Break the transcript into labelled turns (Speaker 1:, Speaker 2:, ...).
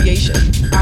Speaker 1: creation